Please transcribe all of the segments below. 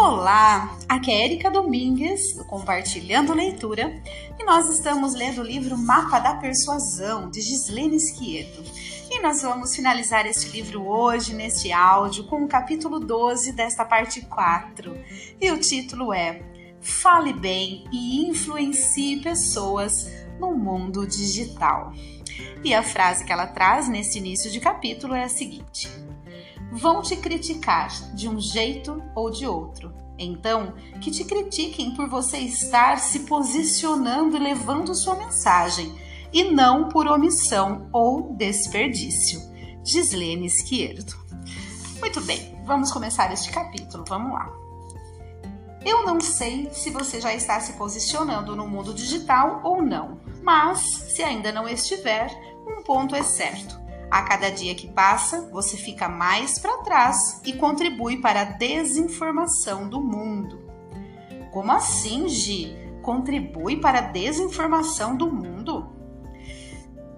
Olá, aqui é Erika Domingues, do Compartilhando Leitura, e nós estamos lendo o livro Mapa da Persuasão, de Gislene Esquieto. E nós vamos finalizar este livro hoje, neste áudio, com o capítulo 12 desta parte 4. E o título é Fale bem e influencie pessoas no mundo digital. E a frase que ela traz nesse início de capítulo é a seguinte: Vão te criticar de um jeito ou de outro. Então, que te critiquem por você estar se posicionando e levando sua mensagem, e não por omissão ou desperdício. Gislene Esquerdo. Muito bem, vamos começar este capítulo. Vamos lá. Eu não sei se você já está se posicionando no mundo digital ou não, mas se ainda não estiver, um ponto é certo. A cada dia que passa, você fica mais para trás e contribui para a desinformação do mundo. Como assim, Gi? Contribui para a desinformação do mundo?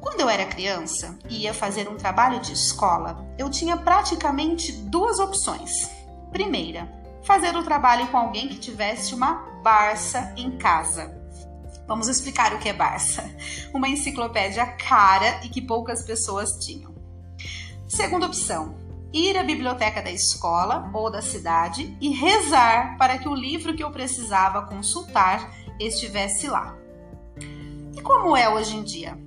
Quando eu era criança e ia fazer um trabalho de escola, eu tinha praticamente duas opções. Primeira, fazer o trabalho com alguém que tivesse uma Barça em casa. Vamos explicar o que é Barça. Uma enciclopédia cara e que poucas pessoas tinham. Segunda opção, ir à biblioteca da escola ou da cidade e rezar para que o livro que eu precisava consultar estivesse lá. E como é hoje em dia?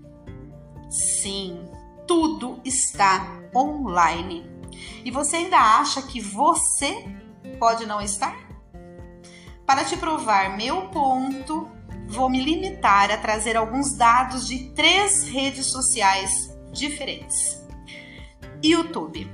Sim, tudo está online. E você ainda acha que você pode não estar? Para te provar meu ponto, vou me limitar a trazer alguns dados de três redes sociais diferentes. YouTube.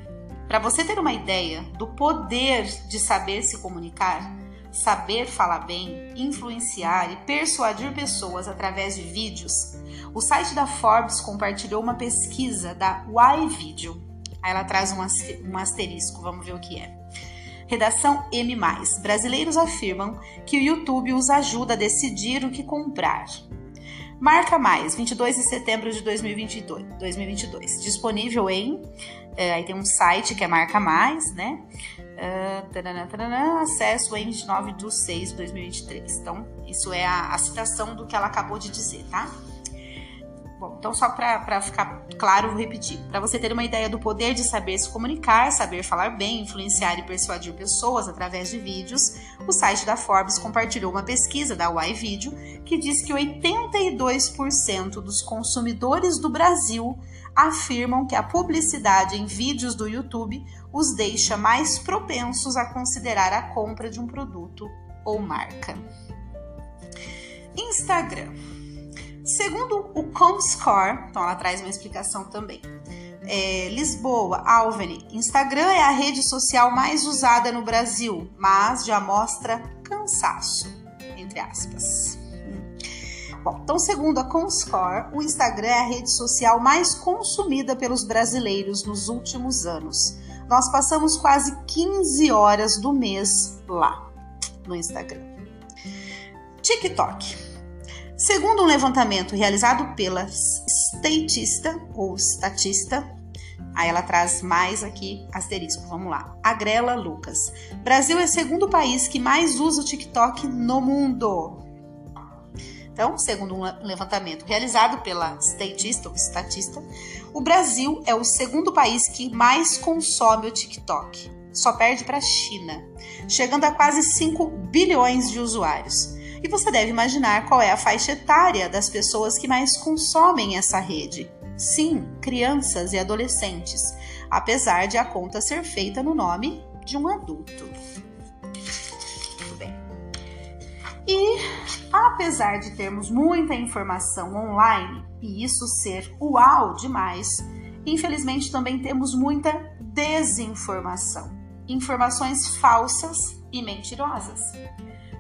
Para você ter uma ideia do poder de saber se comunicar, saber falar bem, influenciar e persuadir pessoas através de vídeos, o site da Forbes compartilhou uma pesquisa da Y Aí ela traz um asterisco, vamos ver o que é. Redação M+. Brasileiros afirmam que o YouTube os ajuda a decidir o que comprar. Marca Mais, 22 de setembro de 2022. 2022. Disponível em. É, aí tem um site que é Marca Mais, né? Uh, acesso em 29 de 6 de 2023. Então, isso é a, a citação do que ela acabou de dizer, tá? Bom, então só para ficar claro, vou repetir. Para você ter uma ideia do poder de saber se comunicar, saber falar bem, influenciar e persuadir pessoas através de vídeos, o site da Forbes compartilhou uma pesquisa da Y que diz que 82% dos consumidores do Brasil afirmam que a publicidade em vídeos do YouTube os deixa mais propensos a considerar a compra de um produto ou marca. Instagram. Segundo o Comscore, então ela traz uma explicação também. É, Lisboa, Alvene, Instagram é a rede social mais usada no Brasil, mas já mostra cansaço, entre aspas. Bom, então, segundo a Comscore, o Instagram é a rede social mais consumida pelos brasileiros nos últimos anos. Nós passamos quase 15 horas do mês lá no Instagram. TikTok. Segundo um levantamento realizado pela statista ou statista, aí ela traz mais aqui asterisco, vamos lá. Agrela Lucas. Brasil é o segundo país que mais usa o TikTok no mundo. Então, segundo um levantamento realizado pela statista ou statista, o Brasil é o segundo país que mais consome o TikTok. Só perde para a China, chegando a quase 5 bilhões de usuários. E você deve imaginar qual é a faixa etária das pessoas que mais consomem essa rede. Sim, crianças e adolescentes, apesar de a conta ser feita no nome de um adulto. E apesar de termos muita informação online e isso ser uau demais, infelizmente também temos muita desinformação, informações falsas e mentirosas.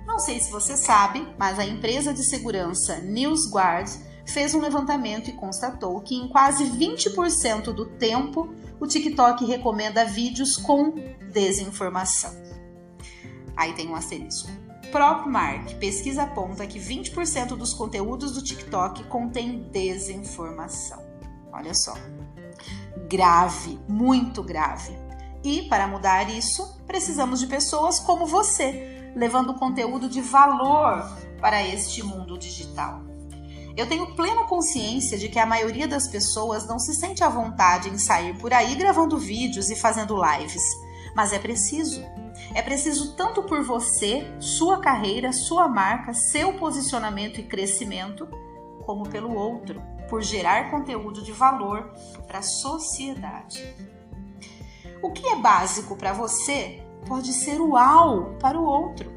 Não sei se você sabe, mas a empresa de segurança NewsGuard fez um levantamento e constatou que em quase 20% do tempo o TikTok recomenda vídeos com desinformação. Aí tem um asterisco. PropMark pesquisa aponta que 20% dos conteúdos do TikTok contém desinformação. Olha só. Grave, muito grave. E para mudar isso, precisamos de pessoas como você, levando conteúdo de valor para este mundo digital. Eu tenho plena consciência de que a maioria das pessoas não se sente à vontade em sair por aí gravando vídeos e fazendo lives, mas é preciso. É preciso tanto por você, sua carreira, sua marca, seu posicionamento e crescimento, como pelo outro, por gerar conteúdo de valor para a sociedade. O que é básico para você pode ser uau para o outro.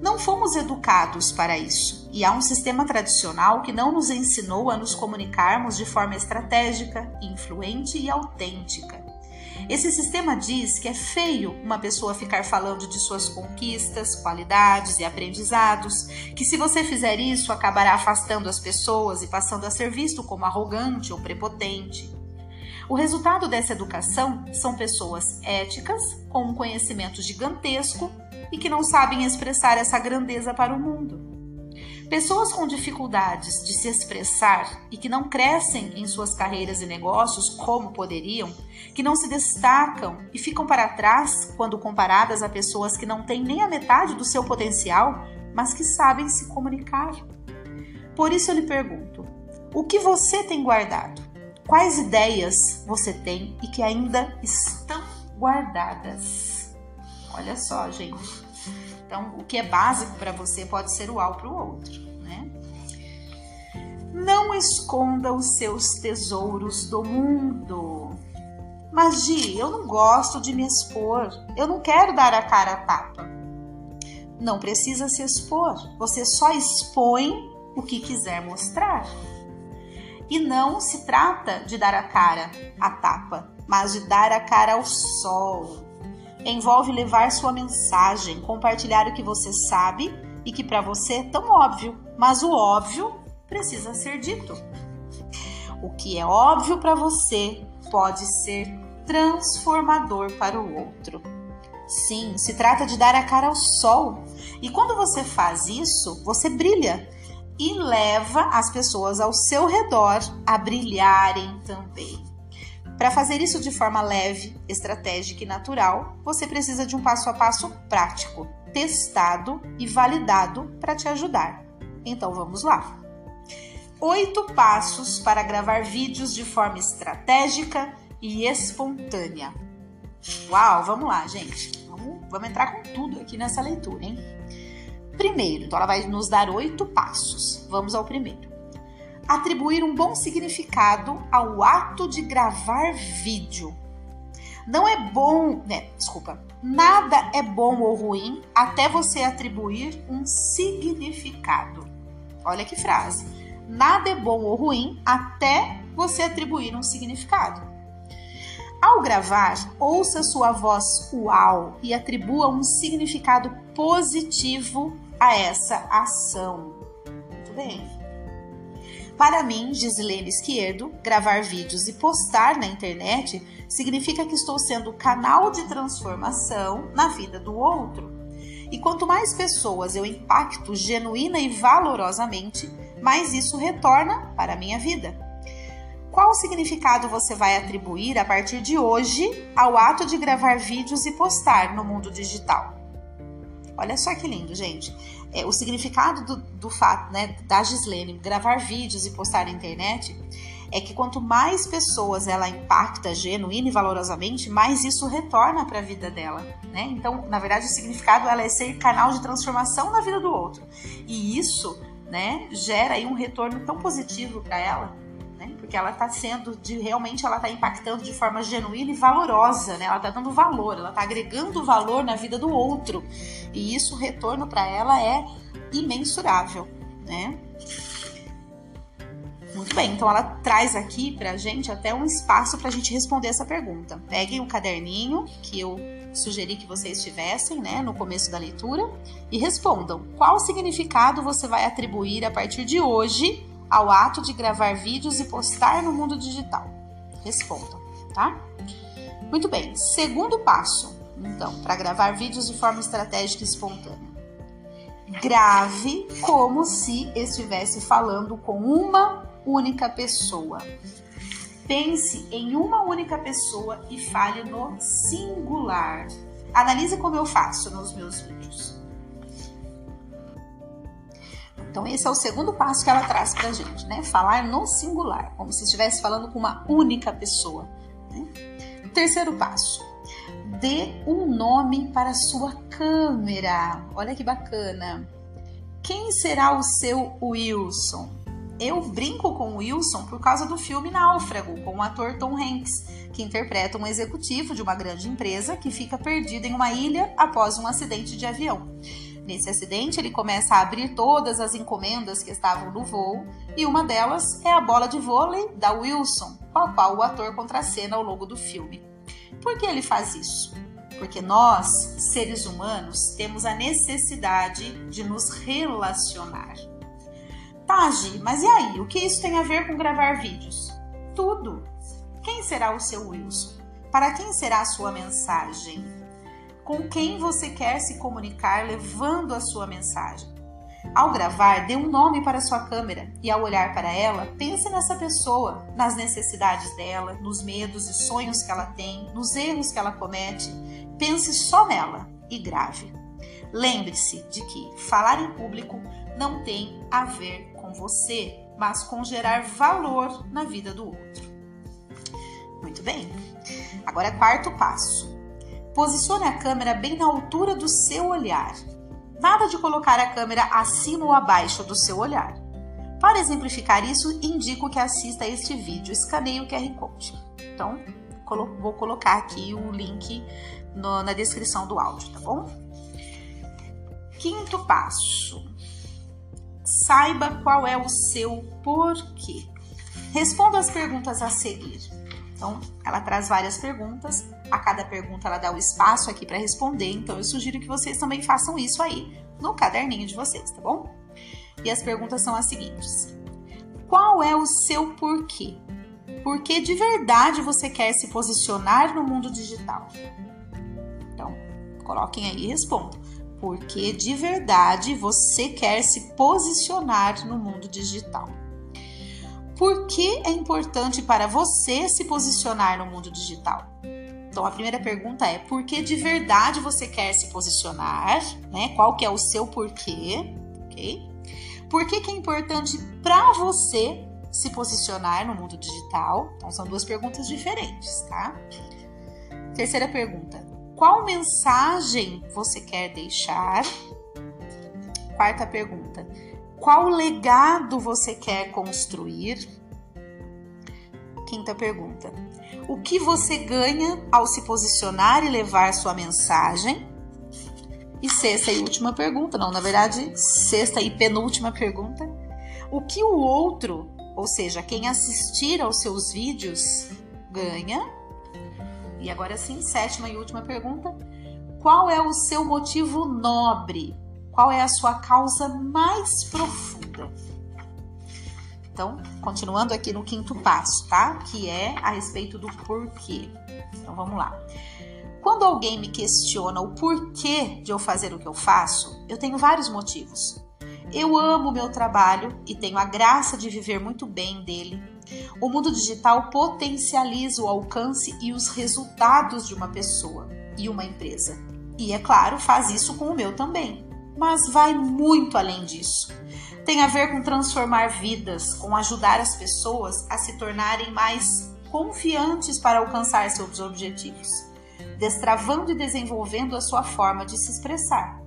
Não fomos educados para isso, e há um sistema tradicional que não nos ensinou a nos comunicarmos de forma estratégica, influente e autêntica. Esse sistema diz que é feio uma pessoa ficar falando de suas conquistas, qualidades e aprendizados, que se você fizer isso acabará afastando as pessoas e passando a ser visto como arrogante ou prepotente. O resultado dessa educação são pessoas éticas, com um conhecimento gigantesco e que não sabem expressar essa grandeza para o mundo. Pessoas com dificuldades de se expressar e que não crescem em suas carreiras e negócios como poderiam, que não se destacam e ficam para trás quando comparadas a pessoas que não têm nem a metade do seu potencial, mas que sabem se comunicar. Por isso eu lhe pergunto: o que você tem guardado? Quais ideias você tem e que ainda estão guardadas? Olha só, gente. Então, o que é básico para você pode ser uau para o outro, né? Não esconda os seus tesouros do mundo. Mas, Gi, eu não gosto de me expor. Eu não quero dar a cara a tapa. Não precisa se expor. Você só expõe o que quiser mostrar. E não se trata de dar a cara a tapa, mas de dar a cara ao sol, envolve levar sua mensagem, compartilhar o que você sabe e que para você é tão óbvio, mas o óbvio precisa ser dito. O que é óbvio para você pode ser transformador para o outro. Sim, se trata de dar a cara ao sol. E quando você faz isso, você brilha e leva as pessoas ao seu redor a brilharem também. Para fazer isso de forma leve, estratégica e natural, você precisa de um passo a passo prático, testado e validado para te ajudar. Então vamos lá. Oito passos para gravar vídeos de forma estratégica e espontânea. Uau, vamos lá, gente. Vamos, vamos entrar com tudo aqui nessa leitura, hein? Primeiro, então ela vai nos dar oito passos. Vamos ao primeiro atribuir um bom significado ao ato de gravar vídeo. Não é bom, né, desculpa, nada é bom ou ruim até você atribuir um significado. Olha que frase. Nada é bom ou ruim até você atribuir um significado. Ao gravar, ouça sua voz uau e atribua um significado positivo a essa ação. Muito bem. Para mim, Gislene Esquerdo, gravar vídeos e postar na internet significa que estou sendo canal de transformação na vida do outro. E quanto mais pessoas eu impacto genuína e valorosamente, mais isso retorna para a minha vida. Qual significado você vai atribuir a partir de hoje ao ato de gravar vídeos e postar no mundo digital? Olha só que lindo, gente é, o significado do, do fato, né, da Gislene gravar vídeos e postar na internet é que quanto mais pessoas ela impacta genuína e valorosamente, mais isso retorna para a vida dela, né? Então, na verdade, o significado ela é ser canal de transformação na vida do outro. E isso, né, gera aí um retorno tão positivo para ela porque ela está sendo de realmente ela está impactando de forma genuína e valorosa, né? Ela está dando valor, ela está agregando valor na vida do outro e isso o retorno para ela é imensurável, né? Muito bem, então ela traz aqui para a gente até um espaço para a gente responder essa pergunta. Peguem o um caderninho que eu sugeri que vocês tivessem, né, no começo da leitura e respondam qual significado você vai atribuir a partir de hoje ao ato de gravar vídeos e postar no mundo digital? Respondam, tá? Muito bem, segundo passo, então, para gravar vídeos de forma estratégica e espontânea. Grave como se estivesse falando com uma única pessoa. Pense em uma única pessoa e fale no singular. Analise como eu faço nos meus vídeos. Então, esse é o segundo passo que ela traz pra gente, né? Falar no singular, como se estivesse falando com uma única pessoa. Né? Terceiro passo: dê um nome para a sua câmera. Olha que bacana. Quem será o seu Wilson? Eu brinco com Wilson por causa do filme Náufrago, com o ator Tom Hanks, que interpreta um executivo de uma grande empresa que fica perdido em uma ilha após um acidente de avião. Nesse acidente, ele começa a abrir todas as encomendas que estavam no voo e uma delas é a bola de vôlei da Wilson, com a qual o ator contracena ao longo do filme. Por que ele faz isso? Porque nós, seres humanos, temos a necessidade de nos relacionar. Tá, Gi, mas e aí? O que isso tem a ver com gravar vídeos? Tudo. Quem será o seu Wilson? Para quem será a sua mensagem? Com quem você quer se comunicar levando a sua mensagem? Ao gravar, dê um nome para sua câmera e ao olhar para ela, pense nessa pessoa, nas necessidades dela, nos medos e sonhos que ela tem, nos erros que ela comete. Pense só nela e grave. Lembre-se de que falar em público não tem a ver com você, mas com gerar valor na vida do outro. Muito bem. Agora, quarto passo. Posicione a câmera bem na altura do seu olhar. Nada de colocar a câmera acima ou abaixo do seu olhar. Para exemplificar isso, indico que assista este vídeo. Escaneie o QR Code. Então, vou colocar aqui o link no, na descrição do áudio, tá bom? Quinto passo Saiba qual é o seu porquê. Responda as perguntas a seguir. Então, ela traz várias perguntas. A cada pergunta ela dá o espaço aqui para responder. Então, eu sugiro que vocês também façam isso aí no caderninho de vocês, tá bom? E as perguntas são as seguintes: Qual é o seu porquê? Por que de verdade você quer se posicionar no mundo digital? Então, coloquem aí e respondam porque de verdade você quer se posicionar no mundo digital. Por que é importante para você se posicionar no mundo digital? Então a primeira pergunta é: por que de verdade você quer se posicionar? Né? Qual que é o seu porquê? Ok? Por que, que é importante para você se posicionar no mundo digital? Então são duas perguntas diferentes, tá? Terceira pergunta: qual mensagem você quer deixar? Quarta pergunta: qual legado você quer construir? Quinta pergunta: o que você ganha ao se posicionar e levar sua mensagem? E sexta e última pergunta, não, na verdade, sexta e penúltima pergunta: o que o outro, ou seja, quem assistir aos seus vídeos, ganha? E agora sim, sétima e última pergunta: qual é o seu motivo nobre? Qual é a sua causa mais profunda? Então, continuando aqui no quinto passo, tá? Que é a respeito do porquê. Então, vamos lá. Quando alguém me questiona o porquê de eu fazer o que eu faço, eu tenho vários motivos. Eu amo meu trabalho e tenho a graça de viver muito bem dele o mundo digital potencializa o alcance e os resultados de uma pessoa e uma empresa. E é claro, faz isso com o meu também. Mas vai muito além disso. Tem a ver com transformar vidas, com ajudar as pessoas a se tornarem mais confiantes para alcançar seus objetivos, destravando e desenvolvendo a sua forma de se expressar.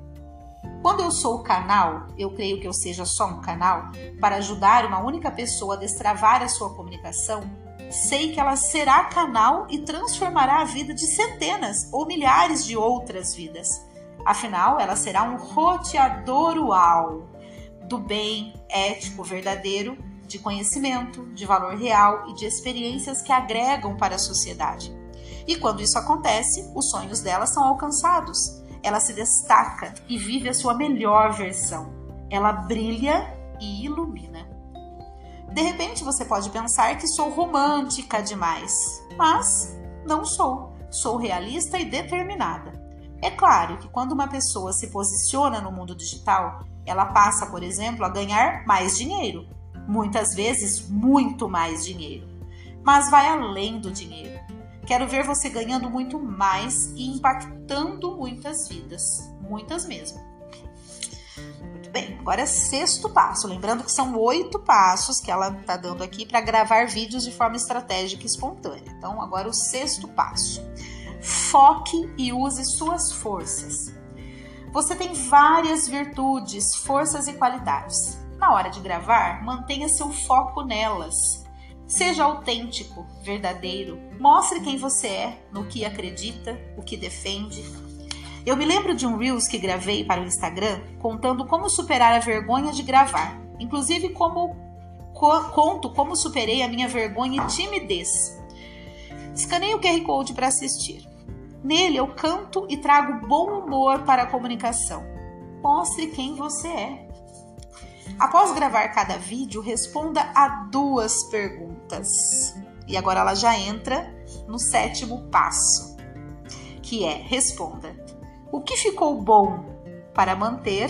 Quando eu sou o canal, eu creio que eu seja só um canal, para ajudar uma única pessoa a destravar a sua comunicação, sei que ela será canal e transformará a vida de centenas ou milhares de outras vidas. Afinal, ela será um roteador uau do bem ético verdadeiro, de conhecimento, de valor real e de experiências que agregam para a sociedade. E quando isso acontece, os sonhos dela são alcançados ela se destaca e vive a sua melhor versão. Ela brilha e ilumina. De repente você pode pensar que sou romântica demais, mas não sou. Sou realista e determinada. É claro que quando uma pessoa se posiciona no mundo digital, ela passa, por exemplo, a ganhar mais dinheiro, muitas vezes muito mais dinheiro. mas vai além do dinheiro. Quero ver você ganhando muito mais e impactando muitas vidas, muitas mesmo. Muito bem, agora é sexto passo. Lembrando que são oito passos que ela está dando aqui para gravar vídeos de forma estratégica e espontânea. Então, agora o sexto passo. Foque e use suas forças. Você tem várias virtudes, forças e qualidades. Na hora de gravar, mantenha seu foco nelas. Seja autêntico, verdadeiro, mostre quem você é, no que acredita, o que defende. Eu me lembro de um Reels que gravei para o Instagram contando como superar a vergonha de gravar, inclusive como co conto como superei a minha vergonha e timidez. Escaneie o QR Code para assistir. Nele eu canto e trago bom humor para a comunicação. Mostre quem você é. Após gravar cada vídeo, responda a duas perguntas. E agora ela já entra no sétimo passo, que é responda: o que ficou bom para manter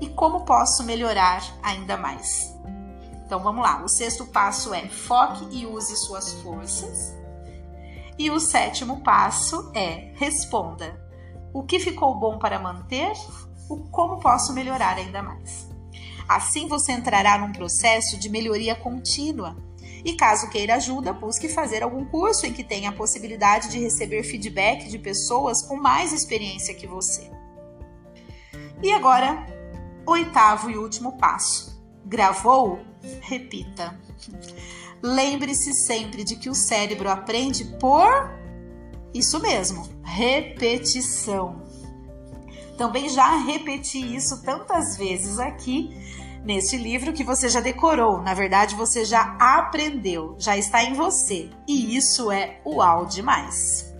e como posso melhorar ainda mais? Então vamos lá. O sexto passo é foque e use suas forças. E o sétimo passo é responda: o que ficou bom para manter? O como posso melhorar ainda mais? Assim você entrará num processo de melhoria contínua. E caso queira ajuda, busque fazer algum curso em que tenha a possibilidade de receber feedback de pessoas com mais experiência que você. E agora, oitavo e último passo. Gravou? Repita. Lembre-se sempre de que o cérebro aprende por isso mesmo, repetição. Também já repeti isso tantas vezes aqui neste livro que você já decorou, na verdade você já aprendeu, já está em você. E isso é uau demais.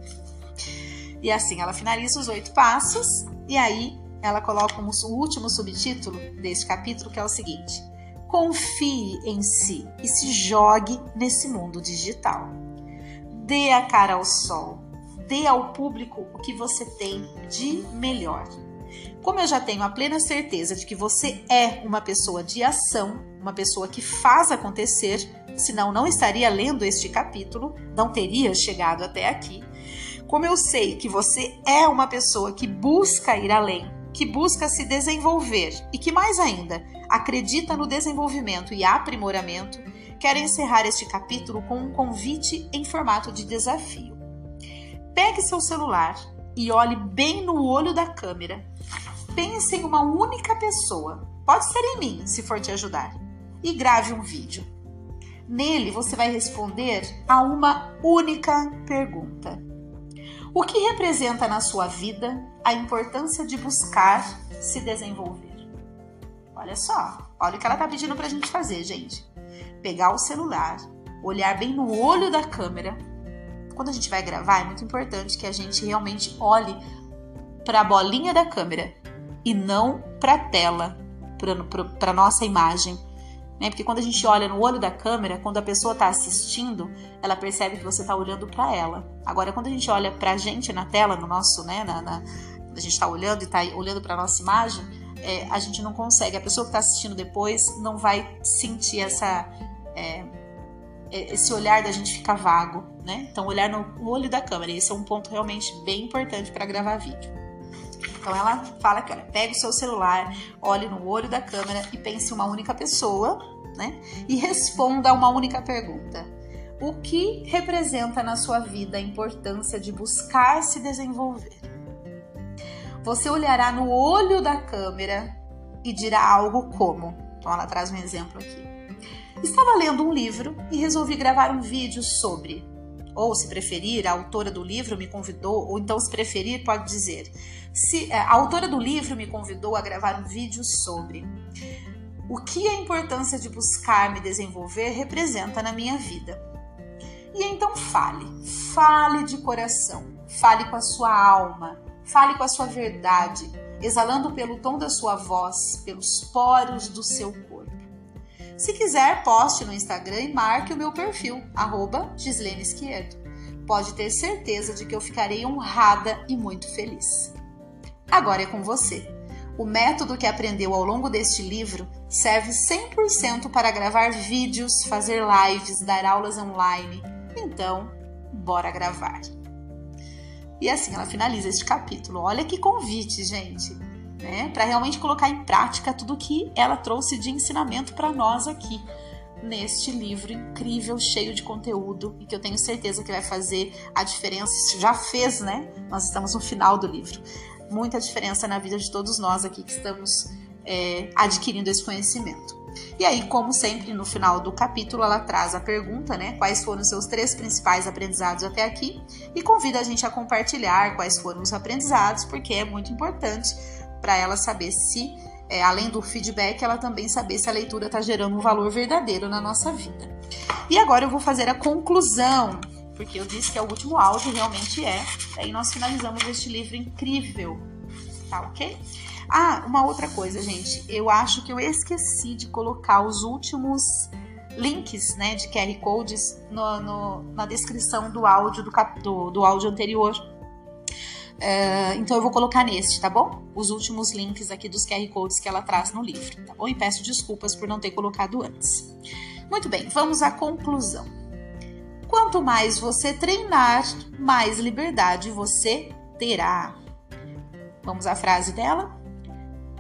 E assim ela finaliza os oito passos e aí ela coloca um último subtítulo deste capítulo que é o seguinte: confie em si e se jogue nesse mundo digital. Dê a cara ao sol, dê ao público o que você tem de melhor. Como eu já tenho a plena certeza de que você é uma pessoa de ação, uma pessoa que faz acontecer, senão não estaria lendo este capítulo, não teria chegado até aqui. Como eu sei que você é uma pessoa que busca ir além, que busca se desenvolver e que, mais ainda, acredita no desenvolvimento e aprimoramento, quero encerrar este capítulo com um convite em formato de desafio. Pegue seu celular e olhe bem no olho da câmera. Pense em uma única pessoa, pode ser em mim, se for te ajudar, e grave um vídeo. Nele você vai responder a uma única pergunta. O que representa na sua vida a importância de buscar se desenvolver? Olha só, olha o que ela está pedindo para a gente fazer, gente. Pegar o celular, olhar bem no olho da câmera. Quando a gente vai gravar, é muito importante que a gente realmente olhe para a bolinha da câmera e não para a tela, para nossa imagem né? Porque quando a gente olha no olho da câmera, quando a pessoa está assistindo, ela percebe que você está olhando para ela. Agora, quando a gente olha para a gente na tela, no nosso, né, na, na a gente está olhando e está olhando para nossa imagem, é, a gente não consegue. A pessoa que está assistindo depois não vai sentir essa é, é, esse olhar da gente ficar vago, né? Então, olhar no olho da câmera. Esse é um ponto realmente bem importante para gravar vídeo. Então ela fala olha, pega o seu celular, olhe no olho da câmera e pense em uma única pessoa, né? E responda a uma única pergunta. O que representa na sua vida a importância de buscar se desenvolver? Você olhará no olho da câmera e dirá algo como. Então ela traz um exemplo aqui. Estava lendo um livro e resolvi gravar um vídeo sobre ou se preferir, a autora do livro me convidou, ou então se preferir, pode dizer, se é, a autora do livro me convidou a gravar um vídeo sobre o que a importância de buscar me desenvolver representa na minha vida. E então fale, fale de coração, fale com a sua alma, fale com a sua verdade, exalando pelo tom da sua voz, pelos poros do seu corpo. Se quiser, poste no Instagram e marque o meu perfil, arroba Gislene Esquerdo. Pode ter certeza de que eu ficarei honrada e muito feliz. Agora é com você. O método que aprendeu ao longo deste livro serve 100% para gravar vídeos, fazer lives, dar aulas online. Então, bora gravar. E assim ela finaliza este capítulo. Olha que convite, gente, né? Para realmente colocar em prática tudo que ela trouxe de ensinamento para nós aqui neste livro incrível, cheio de conteúdo e que eu tenho certeza que vai fazer a diferença. Já fez, né? Nós estamos no final do livro. Muita diferença na vida de todos nós aqui que estamos é, adquirindo esse conhecimento. E aí, como sempre, no final do capítulo, ela traz a pergunta, né? Quais foram os seus três principais aprendizados até aqui? E convida a gente a compartilhar quais foram os aprendizados, porque é muito importante para ela saber se, é, além do feedback, ela também saber se a leitura está gerando um valor verdadeiro na nossa vida. E agora eu vou fazer a conclusão, porque eu disse que é o último áudio, realmente é. Aí nós finalizamos este livro incrível, tá ok? Ah, uma outra coisa, gente. Eu acho que eu esqueci de colocar os últimos links né, de QR Codes no, no, na descrição do áudio do, do, do áudio anterior. Uh, então eu vou colocar neste, tá bom? Os últimos links aqui dos QR Codes que ela traz no livro, tá bom? E peço desculpas por não ter colocado antes. Muito bem, vamos à conclusão. Quanto mais você treinar, mais liberdade você terá. Vamos à frase dela?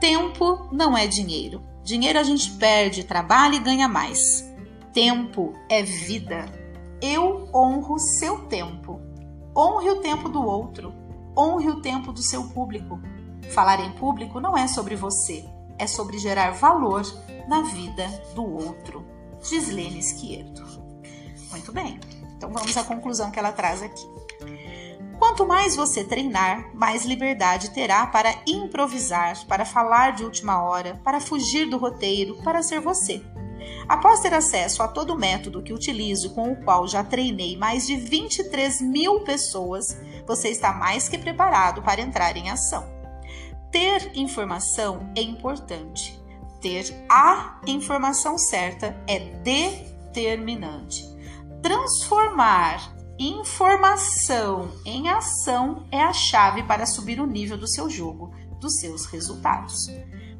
Tempo não é dinheiro. Dinheiro a gente perde, trabalha e ganha mais. Tempo é vida. Eu honro seu tempo. Honre o tempo do outro. Honre o tempo do seu público. Falar em público não é sobre você, é sobre gerar valor na vida do outro. Gislene Esquerdo. Muito bem, então vamos à conclusão que ela traz aqui. Quanto mais você treinar, mais liberdade terá para improvisar, para falar de última hora, para fugir do roteiro, para ser você. Após ter acesso a todo o método que utilizo, com o qual já treinei mais de 23 mil pessoas, você está mais que preparado para entrar em ação. Ter informação é importante. Ter a informação certa é determinante. Transformar Informação em ação é a chave para subir o nível do seu jogo, dos seus resultados.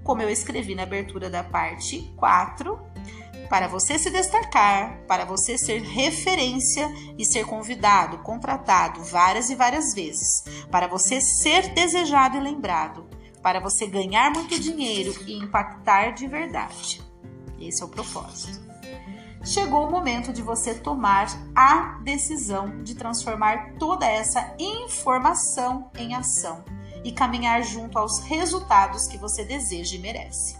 Como eu escrevi na abertura da parte 4, para você se destacar, para você ser referência e ser convidado, contratado várias e várias vezes, para você ser desejado e lembrado, para você ganhar muito dinheiro e impactar de verdade. Esse é o propósito chegou o momento de você tomar a decisão de transformar toda essa informação em ação e caminhar junto aos resultados que você deseja e merece.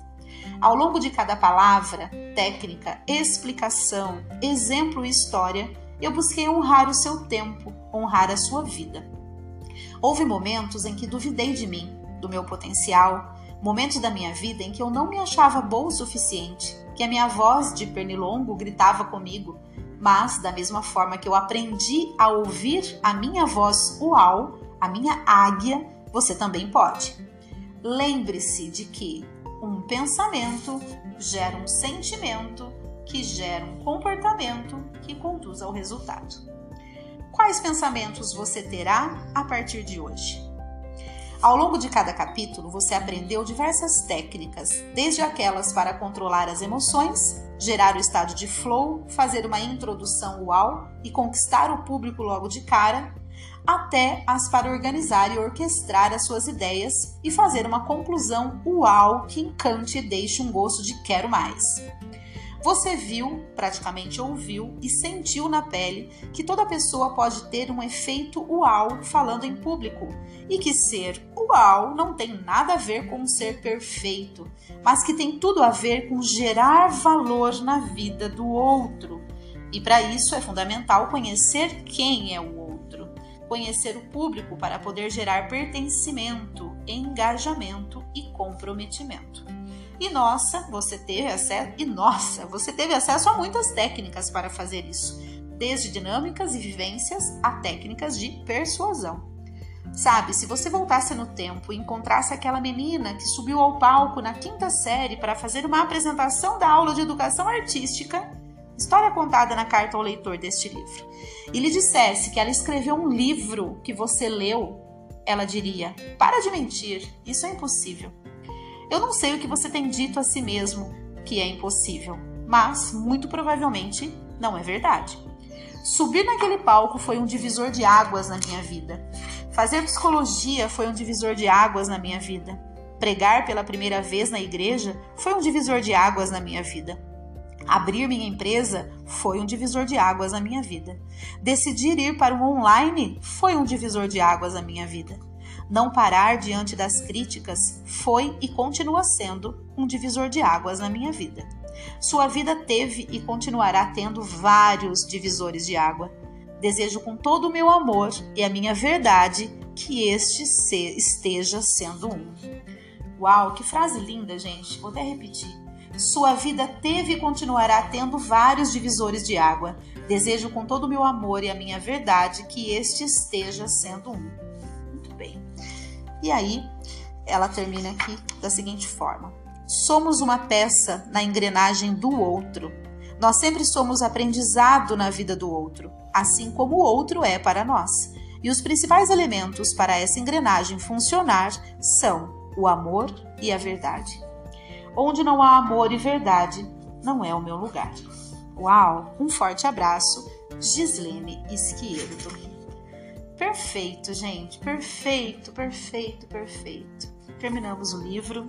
Ao longo de cada palavra, técnica, explicação, exemplo e história, eu busquei honrar o seu tempo, honrar a sua vida. Houve momentos em que duvidei de mim, do meu potencial, momentos da minha vida em que eu não me achava boa o suficiente, que a minha voz de pernilongo gritava comigo, mas da mesma forma que eu aprendi a ouvir a minha voz uau, a minha águia, você também pode. Lembre-se de que um pensamento gera um sentimento que gera um comportamento que conduz ao resultado. Quais pensamentos você terá a partir de hoje? Ao longo de cada capítulo, você aprendeu diversas técnicas, desde aquelas para controlar as emoções, gerar o estado de flow, fazer uma introdução uau e conquistar o público logo de cara, até as para organizar e orquestrar as suas ideias e fazer uma conclusão uau que encante e deixe um gosto de quero mais. Você viu, praticamente ouviu e sentiu na pele que toda pessoa pode ter um efeito uau falando em público e que ser uau não tem nada a ver com ser perfeito, mas que tem tudo a ver com gerar valor na vida do outro. E para isso é fundamental conhecer quem é o outro, conhecer o público para poder gerar pertencimento, engajamento e comprometimento. E nossa, você teve acesso, e nossa, você teve acesso a muitas técnicas para fazer isso, desde dinâmicas e vivências a técnicas de persuasão. Sabe, se você voltasse no tempo e encontrasse aquela menina que subiu ao palco na quinta série para fazer uma apresentação da aula de educação artística, história contada na carta ao leitor deste livro, e lhe dissesse que ela escreveu um livro que você leu, ela diria: Para de mentir, isso é impossível. Eu não sei o que você tem dito a si mesmo que é impossível, mas muito provavelmente não é verdade. Subir naquele palco foi um divisor de águas na minha vida. Fazer psicologia foi um divisor de águas na minha vida. Pregar pela primeira vez na igreja foi um divisor de águas na minha vida. Abrir minha empresa foi um divisor de águas na minha vida. Decidir ir para o online foi um divisor de águas na minha vida. Não parar diante das críticas foi e continua sendo um divisor de águas na minha vida. Sua vida teve e continuará tendo vários divisores de água. Desejo com todo o meu amor e a minha verdade que este esteja sendo um. Uau, que frase linda, gente. Vou até repetir. Sua vida teve e continuará tendo vários divisores de água. Desejo com todo o meu amor e a minha verdade que este esteja sendo um. E aí, ela termina aqui da seguinte forma: Somos uma peça na engrenagem do outro. Nós sempre somos aprendizado na vida do outro, assim como o outro é para nós. E os principais elementos para essa engrenagem funcionar são o amor e a verdade. Onde não há amor e verdade, não é o meu lugar. Uau! Um forte abraço, Gislene Esquierdo. Perfeito, gente. Perfeito, perfeito, perfeito terminamos o livro.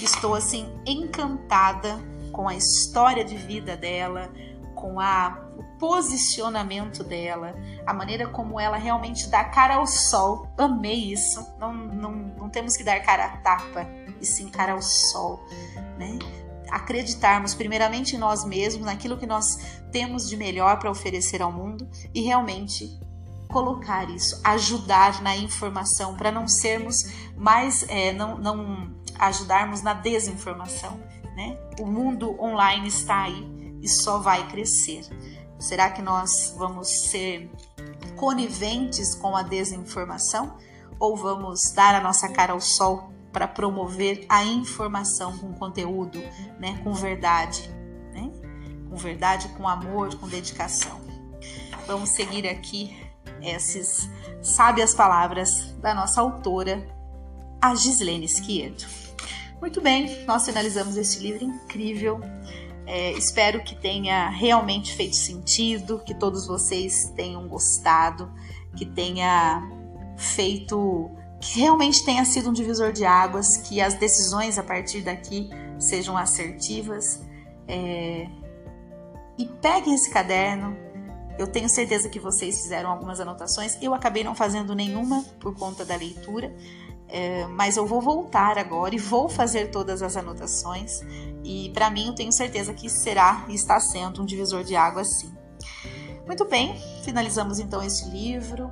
Estou assim encantada com a história de vida dela, com a, o posicionamento dela, a maneira como ela realmente dá cara ao sol. Amei isso. Não, não, não temos que dar cara a tapa, e sim cara ao sol, né? Acreditarmos primeiramente em nós mesmos, naquilo que nós temos de melhor para oferecer ao mundo e realmente colocar isso, ajudar na informação, para não sermos mais, é, não, não ajudarmos na desinformação. Né? O mundo online está aí e só vai crescer. Será que nós vamos ser coniventes com a desinformação ou vamos dar a nossa cara ao sol para promover a informação com conteúdo, né, com verdade, né? com verdade, com amor, com dedicação? Vamos seguir aqui essas sábias palavras da nossa autora, a Gislene Schiedo. Muito bem, nós finalizamos este livro incrível. É, espero que tenha realmente feito sentido, que todos vocês tenham gostado, que tenha feito, que realmente tenha sido um divisor de águas, que as decisões a partir daqui sejam assertivas. É, e peguem esse caderno, eu tenho certeza que vocês fizeram algumas anotações. Eu acabei não fazendo nenhuma por conta da leitura, é, mas eu vou voltar agora e vou fazer todas as anotações. E para mim, eu tenho certeza que será e está sendo um divisor de água, sim. Muito bem, finalizamos então este livro.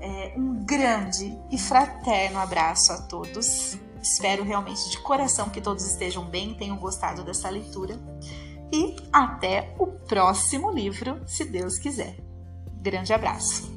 É, um grande e fraterno abraço a todos. Espero realmente de coração que todos estejam bem, tenham gostado dessa leitura e até o próximo livro, se Deus quiser. Grande abraço!